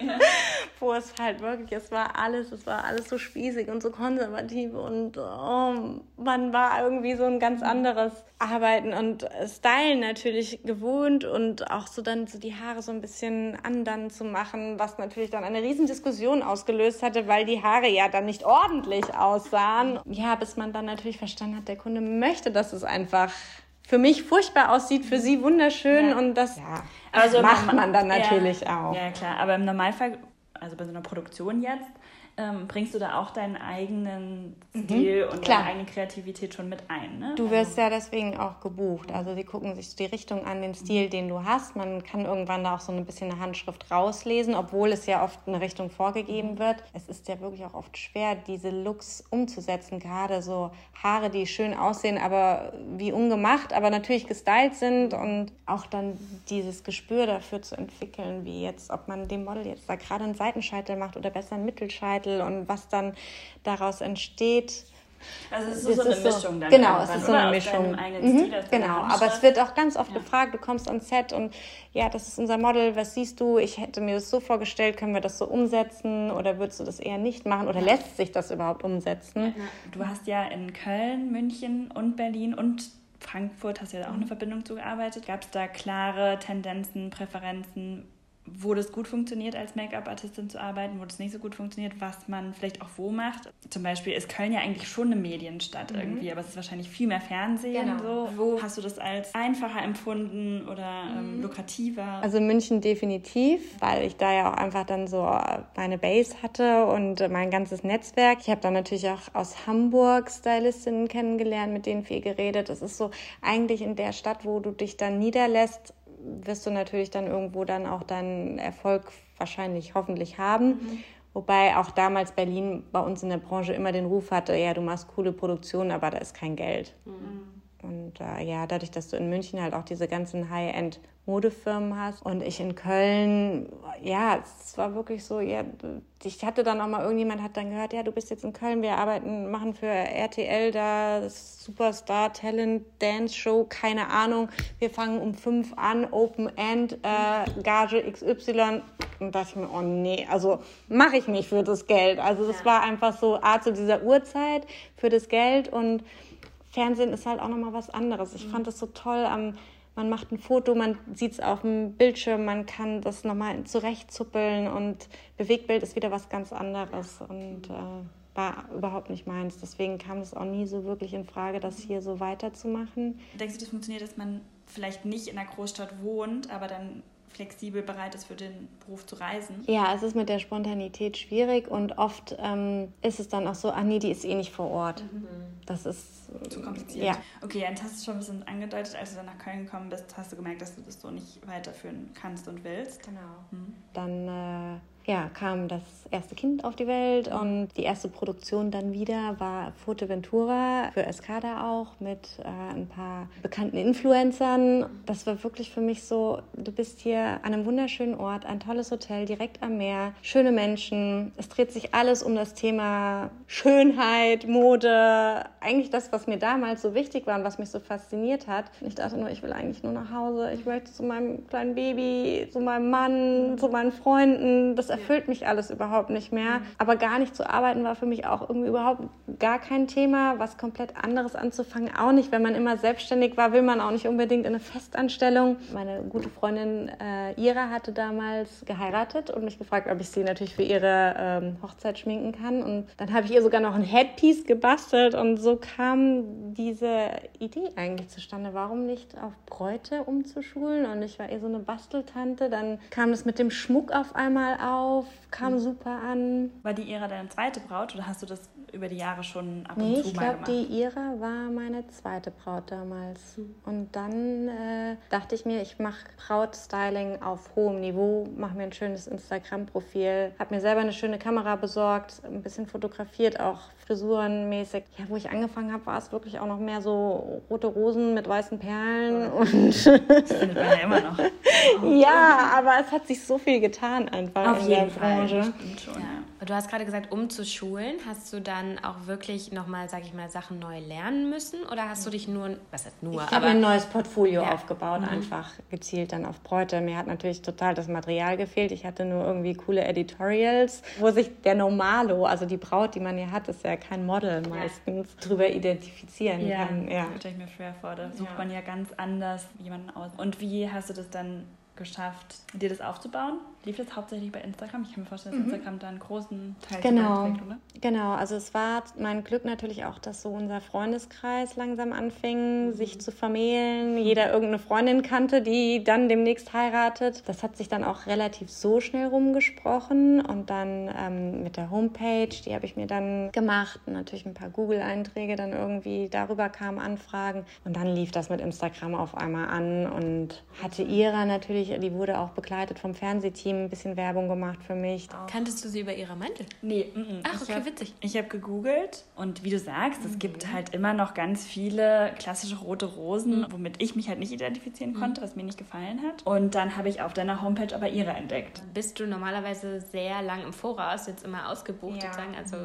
ja. wo es halt wirklich, es war alles, es war alles so spießig und so konservativ und oh, man war irgendwie so ein ganz anderes Arbeiten und Stylen natürlich gewohnt und auch so dann so die Haare so ein bisschen andern zu machen, was natürlich dann eine Riesendiskussion ausgelöst hatte, weil die Haare ja dann nicht ordentlich aussahen. Ja, bis man dann natürlich verstanden hat, der Kunde möchte, dass es einfach für mich furchtbar aussieht, für sie wunderschön ja. und das ja, also macht man dann natürlich ja, auch. Ja, klar, aber im Normalfall, also bei so einer Produktion jetzt, ähm, bringst du da auch deinen eigenen mhm. Stil mhm, und klar. deine eigene Kreativität schon mit ein. Ne? Du wirst also. ja deswegen auch gebucht. Also sie gucken sich die Richtung an, den Stil, den du hast. Man kann irgendwann da auch so ein bisschen eine Handschrift rauslesen, obwohl es ja oft eine Richtung vorgegeben mhm. wird. Es ist ja wirklich auch oft schwer, diese Looks umzusetzen. Gerade so Haare, die schön aussehen, aber wie ungemacht, aber natürlich gestylt sind und auch dann dieses Gespür dafür zu entwickeln, wie jetzt, ob man dem Model jetzt da gerade einen Seitenscheitel macht oder besser einen Mittelscheitel Lebensmittel und was dann daraus entsteht. Also es ist so, so eine Mischung dann. Genau, es ist so eine Mischung. Mhm, genau, aber es wird auch ganz oft ja. gefragt, du kommst ans Set und ja, das ist unser Model, was siehst du? Ich hätte mir das so vorgestellt, können wir das so umsetzen oder würdest du das eher nicht machen oder lässt sich das überhaupt umsetzen? Du hast ja in Köln, München und Berlin und Frankfurt hast ja auch eine. Verbindung zugearbeitet. Gab es da klare Tendenzen, Präferenzen, wo das gut funktioniert, als Make-up-Artistin zu arbeiten, wo das nicht so gut funktioniert, was man vielleicht auch wo macht. Zum Beispiel ist Köln ja eigentlich schon eine Medienstadt mhm. irgendwie, aber es ist wahrscheinlich viel mehr Fernsehen. Genau. So. Wo hast du das als einfacher empfunden oder ähm, mhm. lukrativer? Also München definitiv, weil ich da ja auch einfach dann so meine Base hatte und mein ganzes Netzwerk. Ich habe dann natürlich auch aus Hamburg Stylistinnen kennengelernt, mit denen viel geredet. Das ist so eigentlich in der Stadt, wo du dich dann niederlässt, wirst du natürlich dann irgendwo dann auch deinen Erfolg wahrscheinlich hoffentlich haben. Mhm. Wobei auch damals Berlin bei uns in der Branche immer den Ruf hatte, ja, du machst coole Produktionen, aber da ist kein Geld. Mhm. Und äh, ja, dadurch, dass du in München halt auch diese ganzen High-End Modefirmen hast. Und ich in Köln, ja, es war wirklich so, ja, ich hatte dann auch mal, irgendjemand hat dann gehört, ja, du bist jetzt in Köln, wir arbeiten, machen für RTL da das Superstar Talent Dance Show, keine Ahnung. Wir fangen um fünf an, Open End, äh, Gage XY. Und dachte ich mir, oh nee, also mache ich nicht für das Geld. Also das ja. war einfach so Art zu dieser Uhrzeit für das Geld und Fernsehen ist halt auch nochmal was anderes. Ich mhm. fand das so toll am man macht ein Foto, man sieht es auf dem Bildschirm, man kann das nochmal zurechtzuppeln und Bewegtbild ist wieder was ganz anderes und äh, war überhaupt nicht meins. Deswegen kam es auch nie so wirklich in Frage, das hier so weiterzumachen. Denkst du, das funktioniert, dass man vielleicht nicht in einer Großstadt wohnt, aber dann flexibel bereit ist, für den Beruf zu reisen? Ja, es ist mit der Spontanität schwierig und oft ähm, ist es dann auch so, ach nee, die ist eh nicht vor Ort. Mhm. Das ist zu kompliziert. Ja. Okay, jetzt hast du schon ein bisschen angedeutet, als du dann nach Köln gekommen bist, hast du gemerkt, dass du das so nicht weiterführen kannst und willst. Genau. Mhm. Dann äh, ja, kam das erste Kind auf die Welt und die erste Produktion dann wieder war Fuerteventura für Escada auch mit äh, ein paar bekannten Influencern. Das war wirklich für mich so, du bist hier an einem wunderschönen Ort, ein tolles Hotel direkt am Meer, schöne Menschen. Es dreht sich alles um das Thema Schönheit, Mode, eigentlich das, was mir damals so wichtig war und was mich so fasziniert hat. Ich dachte nur, ich will eigentlich nur nach Hause. Ich möchte zu meinem kleinen Baby, zu meinem Mann, zu meinen Freunden. Das erfüllt mich alles überhaupt nicht mehr. Mhm. Aber gar nicht zu arbeiten war für mich auch irgendwie überhaupt gar kein Thema. Was komplett anderes anzufangen auch nicht. Wenn man immer selbstständig war, will man auch nicht unbedingt in eine Festanstellung. Meine gute Freundin äh, Ira hatte damals geheiratet und mich gefragt, ob ich sie natürlich für ihre ähm, Hochzeit schminken kann. Und dann habe ich ihr sogar noch ein Headpiece gebastelt und so kam diese Idee eigentlich zustande. Warum nicht auf Bräute umzuschulen? Und ich war eher so eine Basteltante. Dann kam es mit dem Schmuck auf einmal auf, kam mhm. super an. War die Ira deine zweite Braut oder hast du das über die Jahre schon ab und nee, zu mal gemacht? ich glaube, die Ira war meine zweite Braut damals. Mhm. Und dann äh, dachte ich mir, ich mache Brautstyling auf hohem Niveau, mache mir ein schönes Instagram-Profil, habe mir selber eine schöne Kamera besorgt, ein bisschen fotografiert, auch frisurenmäßig. Ja, wo ich angefangen habe, war es wirklich auch noch mehr so rote Rosen mit weißen Perlen. Und das findet man ja immer noch. ja, aber es hat sich so viel getan einfach Auf in der Branche. Schon, ja. Du hast gerade gesagt, um zu schulen, hast du dann auch wirklich nochmal, sag ich mal, Sachen neu lernen müssen? Oder hast du dich nur, was heißt nur? Ich habe ein neues Portfolio ja. aufgebaut, mhm. einfach gezielt dann auf Bräute. Mir hat natürlich total das Material gefehlt. Ich hatte nur irgendwie coole Editorials, wo sich der Normalo, also die Braut, die man hier hat, ist ja kein Model meistens, ja. drüber identifizieren ja. kann. Ja, das stelle ich mir schwer vor. Da sucht man ja ganz anders jemanden aus. Und wie hast du das dann geschafft, dir das aufzubauen? Lief das hauptsächlich bei Instagram? Ich kann mir vorstellen, dass mhm. Instagram da einen großen Teil genau. Trägt, oder? Genau, also es war mein Glück natürlich auch, dass so unser Freundeskreis langsam anfing, mhm. sich zu vermählen. Jeder irgendeine Freundin kannte, die dann demnächst heiratet. Das hat sich dann auch relativ so schnell rumgesprochen. Und dann ähm, mit der Homepage, die habe ich mir dann gemacht. Und natürlich ein paar Google-Einträge, dann irgendwie darüber kamen Anfragen. Und dann lief das mit Instagram auf einmal an und hatte ihrer natürlich, die wurde auch begleitet vom Fernsehteam ein bisschen Werbung gemacht für mich. Kanntest du sie über ihre Mantel? Nee, m -m. Ach, okay, hab, witzig. Ich habe gegoogelt und wie du sagst, mhm. es gibt halt immer noch ganz viele klassische rote Rosen, mhm. womit ich mich halt nicht identifizieren mhm. konnte, was mir nicht gefallen hat. Und dann habe ich auf deiner Homepage aber ihre entdeckt. Bist du normalerweise sehr lang im Voraus jetzt immer ausgebucht, ja. sozusagen? Also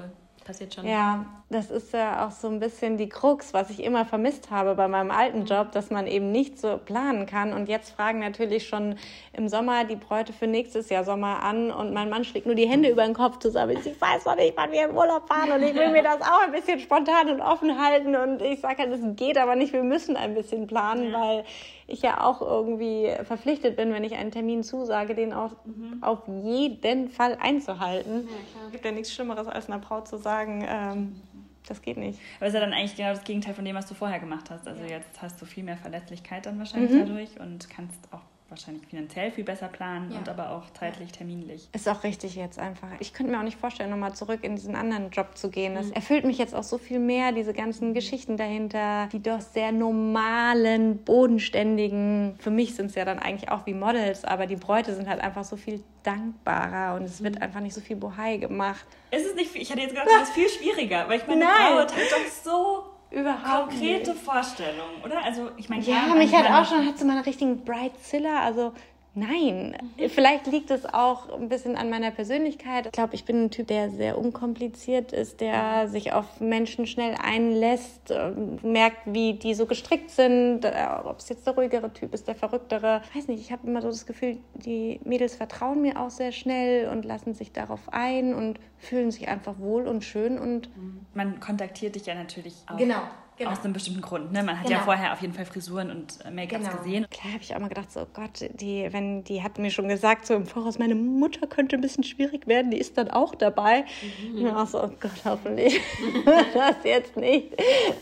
passiert schon. Ja, das ist ja auch so ein bisschen die Krux, was ich immer vermisst habe bei meinem alten Job, dass man eben nicht so planen kann. Und jetzt fragen natürlich schon im Sommer die Bräute für nächstes Jahr Sommer an und mein Mann schlägt nur die Hände über den Kopf zusammen. Ich weiß noch nicht, wann wir im Urlaub fahren und ich will mir das auch ein bisschen spontan und offen halten. Und ich sage halt, es geht aber nicht, wir müssen ein bisschen planen, ja. weil ich ja auch irgendwie verpflichtet bin, wenn ich einen Termin zusage, den auch mhm. auf jeden Fall einzuhalten. Ja, es gibt ja nichts Schlimmeres, als einer Braut zu sagen, ähm, das geht nicht. Aber es ist ja dann eigentlich genau das Gegenteil von dem, was du vorher gemacht hast. Also ja. jetzt hast du viel mehr Verlässlichkeit dann wahrscheinlich mhm. dadurch und kannst auch wahrscheinlich finanziell viel besser planen ja. und aber auch zeitlich, terminlich. Ist auch richtig jetzt einfach. Ich könnte mir auch nicht vorstellen, nochmal zurück in diesen anderen Job zu gehen. Das mhm. erfüllt mich jetzt auch so viel mehr, diese ganzen Geschichten dahinter, die doch sehr normalen, bodenständigen, für mich sind es ja dann eigentlich auch wie Models, aber die Bräute sind halt einfach so viel dankbarer und es wird mhm. einfach nicht so viel Bohai gemacht. Ist es nicht, ich hatte jetzt gedacht, das ist viel schwieriger, weil ich meine, Nein. Braut hat doch so überhaupt konkrete nicht. Vorstellung, oder? Also ich meine, ja, mich hat auch schon hat so meine richtigen Brightzilla, also Nein, mhm. vielleicht liegt es auch ein bisschen an meiner Persönlichkeit. Ich glaube, ich bin ein Typ, der sehr unkompliziert ist, der sich auf Menschen schnell einlässt, ähm, merkt, wie die so gestrickt sind, äh, ob es jetzt der ruhigere Typ ist, der verrücktere. Ich weiß nicht, ich habe immer so das Gefühl, die Mädels vertrauen mir auch sehr schnell und lassen sich darauf ein und fühlen sich einfach wohl und schön und man kontaktiert dich ja natürlich auch. Genau. Genau. Aus einem bestimmten Grund. Ne? Man hat genau. ja vorher auf jeden Fall Frisuren und äh, Make-ups genau. gesehen. Klar habe ich auch mal gedacht, so Gott, die, wenn die hat mir schon gesagt, so im Voraus, meine Mutter könnte ein bisschen schwierig werden, die ist dann auch dabei. Mhm. Und auch so, oh Gott, hoffentlich das jetzt nicht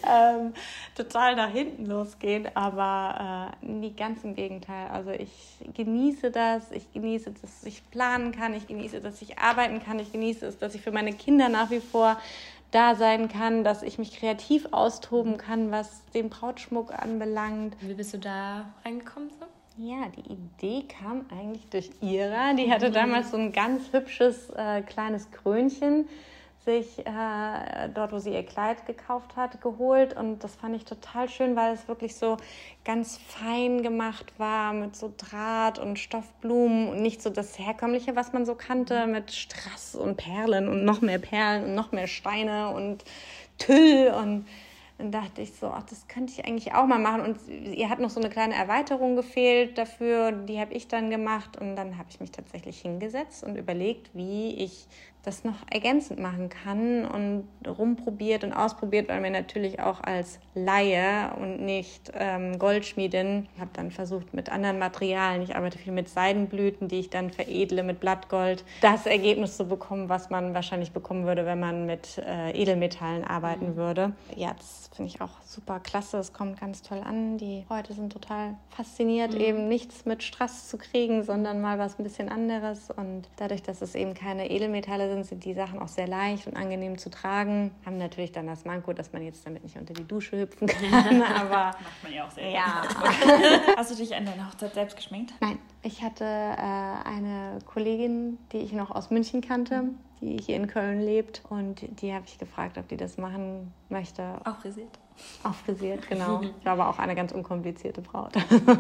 ähm, total nach hinten losgehen. Aber äh, nie ganz im Gegenteil. Also ich genieße das, ich genieße, dass ich planen kann, ich genieße, dass ich arbeiten kann, ich genieße es, dass ich für meine Kinder nach wie vor da sein kann, dass ich mich kreativ austoben kann, was den Brautschmuck anbelangt. Wie bist du da reingekommen? So? Ja, die Idee kam eigentlich durch Ira. Die hatte mhm. damals so ein ganz hübsches äh, kleines Krönchen sich äh, dort, wo sie ihr Kleid gekauft hat, geholt. Und das fand ich total schön, weil es wirklich so ganz fein gemacht war mit so Draht und Stoffblumen und nicht so das herkömmliche, was man so kannte, mit Strass und Perlen und noch mehr Perlen und noch mehr Steine und Tüll und dann dachte ich so, ach, das könnte ich eigentlich auch mal machen. Und ihr hat noch so eine kleine Erweiterung gefehlt dafür, die habe ich dann gemacht. Und dann habe ich mich tatsächlich hingesetzt und überlegt, wie ich das noch ergänzend machen kann und rumprobiert und ausprobiert, weil mir natürlich auch als Laie und nicht ähm, Goldschmiedin habe dann versucht mit anderen Materialien, ich arbeite viel mit Seidenblüten, die ich dann veredle mit Blattgold, das Ergebnis zu bekommen, was man wahrscheinlich bekommen würde, wenn man mit äh, Edelmetallen arbeiten mhm. würde. Ja, das finde ich auch super klasse. Es kommt ganz toll an. Die Leute sind total fasziniert, mhm. eben nichts mit Strass zu kriegen, sondern mal was ein bisschen anderes. Und dadurch, dass es eben keine Edelmetalle sind, sind die Sachen auch sehr leicht und angenehm zu tragen. Haben natürlich dann das Manko, dass man jetzt damit nicht unter die Dusche hüpfen kann. aber macht man ja auch sehr. Ja. Hast du dich an deiner Hochzeit selbst geschminkt? Nein, ich hatte äh, eine Kollegin, die ich noch aus München kannte, die hier in Köln lebt. Und die habe ich gefragt, ob die das machen möchte. Auch frisiert? Auch frisiert, genau. Ich war aber auch eine ganz unkomplizierte Braut.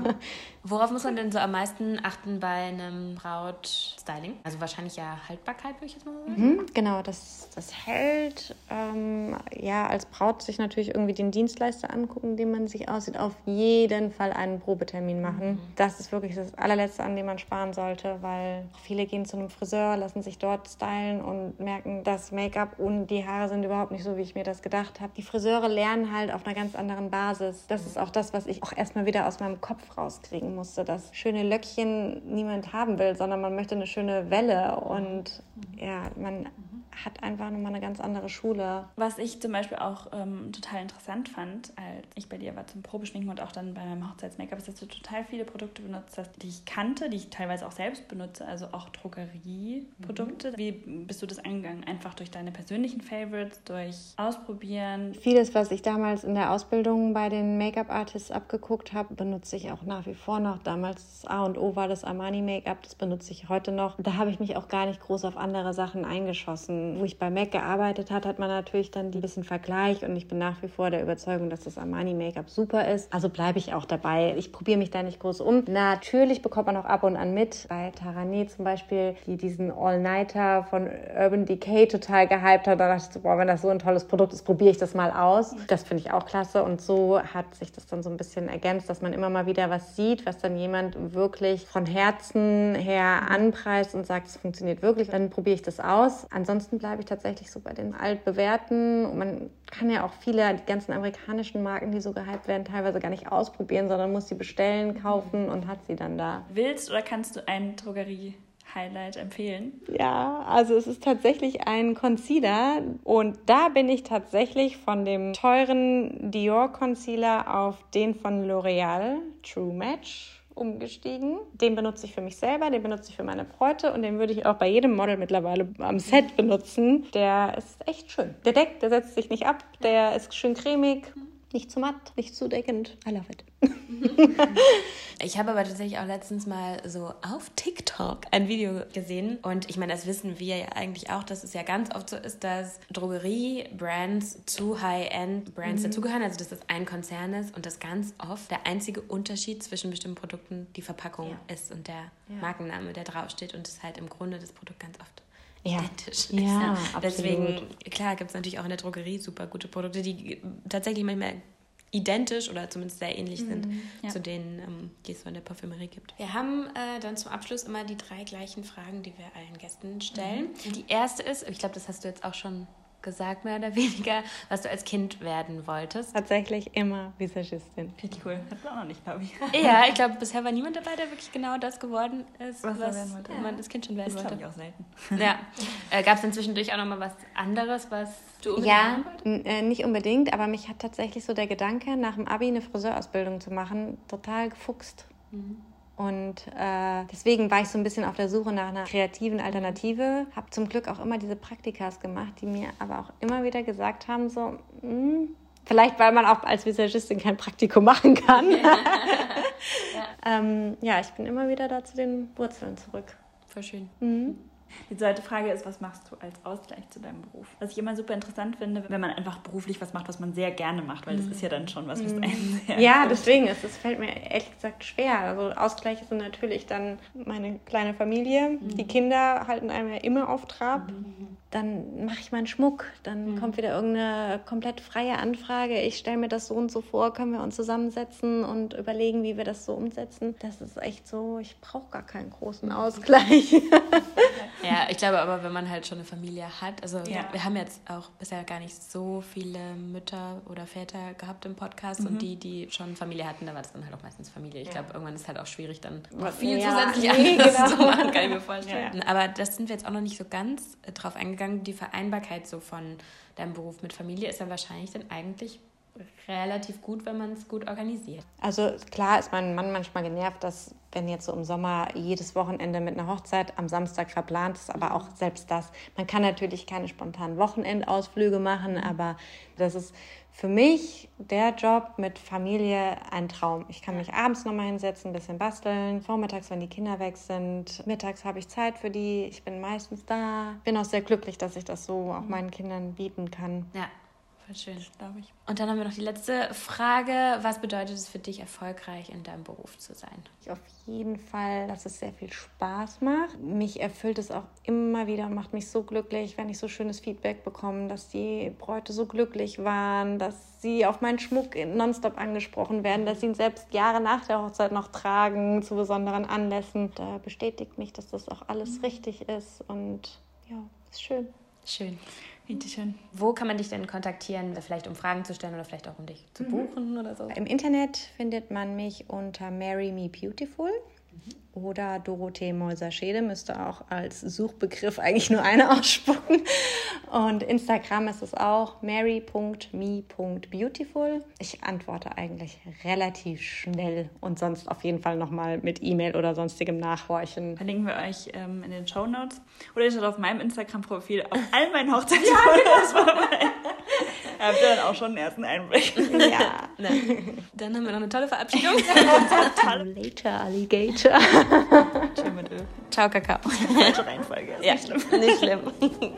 Worauf muss man denn so am meisten achten bei einem Brautstyling? Also wahrscheinlich ja Haltbarkeit, würde ich jetzt mal sagen. Mhm, genau, das, das hält. Ähm, ja, als Braut sich natürlich irgendwie den Dienstleister angucken, den man sich aussieht. Auf jeden Fall einen Probetermin machen. Mhm. Das ist wirklich das allerletzte, an dem man sparen sollte, weil viele gehen zu einem Friseur, lassen sich dort stylen und merken, das Make-up und die Haare sind überhaupt nicht so, wie ich mir das gedacht habe. Die Friseure lernen halt auf einer ganz anderen Basis. Das ist auch das, was ich auch erstmal wieder aus meinem Kopf rauskriegen musste, dass schöne Löckchen niemand haben will, sondern man möchte eine schöne Welle und ja, man hat einfach nochmal eine ganz andere Schule. Was ich zum Beispiel auch ähm, total interessant fand, als ich bei dir war zum Probeschminken und auch dann bei meinem Hochzeits-Make-up, ist, dass du total viele Produkte benutzt hast, die ich kannte, die ich teilweise auch selbst benutze, also auch Drogerieprodukte. Mhm. Wie bist du das angegangen? Einfach durch deine persönlichen Favorites, durch Ausprobieren? Vieles, was ich damals in der Ausbildung bei den Make-up-Artists abgeguckt habe, benutze ich auch nach wie vor noch. Damals A und O war das Armani-Make-up, das benutze ich heute noch. Da habe ich mich auch gar nicht groß auf andere Sachen eingeschossen wo ich bei MAC gearbeitet habe, hat man natürlich dann ein bisschen Vergleich und ich bin nach wie vor der Überzeugung, dass das Armani Make-up super ist. Also bleibe ich auch dabei. Ich probiere mich da nicht groß um. Natürlich bekommt man auch ab und an mit. Bei Tarane zum Beispiel, die diesen All-Nighter von Urban Decay total gehypt hat. Da dachte ich so, boah, wenn das so ein tolles Produkt ist, probiere ich das mal aus. Das finde ich auch klasse. Und so hat sich das dann so ein bisschen ergänzt, dass man immer mal wieder was sieht, was dann jemand wirklich von Herzen her anpreist und sagt, es funktioniert wirklich. Dann probiere ich das aus. Ansonsten bleibe ich tatsächlich so bei den altbewährten. Und man kann ja auch viele, die ganzen amerikanischen Marken, die so gehypt werden, teilweise gar nicht ausprobieren, sondern muss sie bestellen, kaufen und hat sie dann da. Willst oder kannst du einen Drogerie Highlight empfehlen? Ja, also es ist tatsächlich ein Concealer und da bin ich tatsächlich von dem teuren Dior Concealer auf den von L'Oreal True Match umgestiegen. Den benutze ich für mich selber, den benutze ich für meine Bräute und den würde ich auch bei jedem Model mittlerweile am Set benutzen. Der ist echt schön. Der deckt, der setzt sich nicht ab, der ist schön cremig, nicht zu matt, nicht zu deckend. I love it. ich habe aber tatsächlich auch letztens mal so auf TikTok ein Video gesehen. Und ich meine, das wissen wir ja eigentlich auch, dass es ja ganz oft so ist, dass Drogerie-Brands zu High-End-Brands mhm. dazugehören. Also, dass das ein Konzern ist und dass ganz oft der einzige Unterschied zwischen bestimmten Produkten die Verpackung ja. ist und der ja. Markenname, der draufsteht. Und es halt im Grunde das Produkt ganz oft ja. identisch ja, ist. Deswegen, klar, gibt es natürlich auch in der Drogerie super gute Produkte, die tatsächlich manchmal identisch oder zumindest sehr ähnlich sind mhm, ja. zu denen, ähm, die es so in der Parfümerie gibt. Wir haben äh, dann zum Abschluss immer die drei gleichen Fragen, die wir allen Gästen stellen. Mhm. Die erste ist, ich glaube, das hast du jetzt auch schon gesagt, mehr oder weniger, was du als Kind werden wolltest. Tatsächlich immer Visagistin. Richtig cool. Hat man auch noch nicht, glaube ich. Ja, ich glaube, bisher war niemand dabei, der wirklich genau das geworden ist, was, was werden wollte. man als Kind schon werden das wollte. Das ich auch selten. Ja. Äh, Gab es dann zwischendurch auch noch mal was anderes, was du unbedingt Ja, äh, nicht unbedingt, aber mich hat tatsächlich so der Gedanke, nach dem Abi eine Friseurausbildung zu machen, total gefuchst. Mhm. Und äh, deswegen war ich so ein bisschen auf der Suche nach einer kreativen Alternative. Habe zum Glück auch immer diese Praktikas gemacht, die mir aber auch immer wieder gesagt haben, so, mh, hm, vielleicht weil man auch als Visagistin kein Praktikum machen kann. ja. ähm, ja, ich bin immer wieder da zu den Wurzeln zurück. Voll schön. Mhm. Die zweite Frage ist, was machst du als Ausgleich zu deinem Beruf? Was ich immer super interessant finde, wenn man einfach beruflich was macht, was man sehr gerne macht, weil das mhm. ist ja dann schon was, was mhm. einen sehr Ja, deswegen ist es fällt mir ehrlich gesagt schwer. Also Ausgleiche sind natürlich dann meine kleine Familie. Mhm. Die Kinder halten einem ja immer auf Trab. Mhm. Dann mache ich meinen Schmuck. Dann mhm. kommt wieder irgendeine komplett freie Anfrage. Ich stelle mir das so und so vor, können wir uns zusammensetzen und überlegen, wie wir das so umsetzen. Das ist echt so, ich brauche gar keinen großen Ausgleich. ja, ich glaube aber, wenn man halt schon eine Familie hat, also ja. wir haben jetzt auch bisher gar nicht so viele Mütter oder Väter gehabt im Podcast mhm. und die, die schon Familie hatten, da war das dann halt auch meistens Familie. Ich ja. glaube, irgendwann ist es halt auch schwierig, dann viel ja, zusätzlich nee, genau. zu machen, kann ich mir vorstellen. Aber das sind wir jetzt auch noch nicht so ganz äh, drauf eingegangen eingegangen. Die Vereinbarkeit so von deinem Beruf mit Familie ist ja wahrscheinlich dann eigentlich relativ gut, wenn man es gut organisiert. Also klar ist mein Mann manchmal genervt, dass wenn jetzt so im Sommer jedes Wochenende mit einer Hochzeit am Samstag verplant ist, aber auch selbst das. Man kann natürlich keine spontanen Wochenendausflüge machen, mhm. aber das ist für mich der Job mit Familie ein Traum. Ich kann mich abends nochmal hinsetzen, ein bisschen basteln, vormittags, wenn die Kinder weg sind, mittags habe ich Zeit für die, ich bin meistens da. Bin auch sehr glücklich, dass ich das so auch meinen Kindern bieten kann. Ja. Voll schön, glaube ich. Und dann haben wir noch die letzte Frage. Was bedeutet es für dich, erfolgreich in deinem Beruf zu sein? Auf jeden Fall, dass es sehr viel Spaß macht. Mich erfüllt es auch immer wieder und macht mich so glücklich, wenn ich so schönes Feedback bekomme, dass die Bräute so glücklich waren, dass sie auf meinen Schmuck nonstop angesprochen werden, dass sie ihn selbst Jahre nach der Hochzeit noch tragen zu besonderen Anlässen. Da bestätigt mich, dass das auch alles richtig ist und ja, ist schön. Schön. Bitteschön. Wo kann man dich denn kontaktieren, vielleicht um Fragen zu stellen oder vielleicht auch um dich zu mhm. buchen oder so? Im Internet findet man mich unter Marry Me Beautiful oder Dorothee Mäuser-Schede müsste auch als Suchbegriff eigentlich nur eine ausspucken. Und Instagram ist es auch mary.me.beautiful. Ich antworte eigentlich relativ schnell und sonst auf jeden Fall nochmal mit E-Mail oder sonstigem Nachhorchen. Verlinken wir euch ähm, in den Show Notes oder ihr schaut auf meinem Instagram-Profil auf all meinen Hochzeitsfotos ja, genau. Habt ihr dann auch schon einen ersten Einblick. Ja. Dann haben wir noch eine tolle Verabschiedung. Later, Alligator. Tschüss mit Öl. Ciao, Kakao. Falsche Reihenfolge. Ja, nicht schlimm. Nicht schlimm.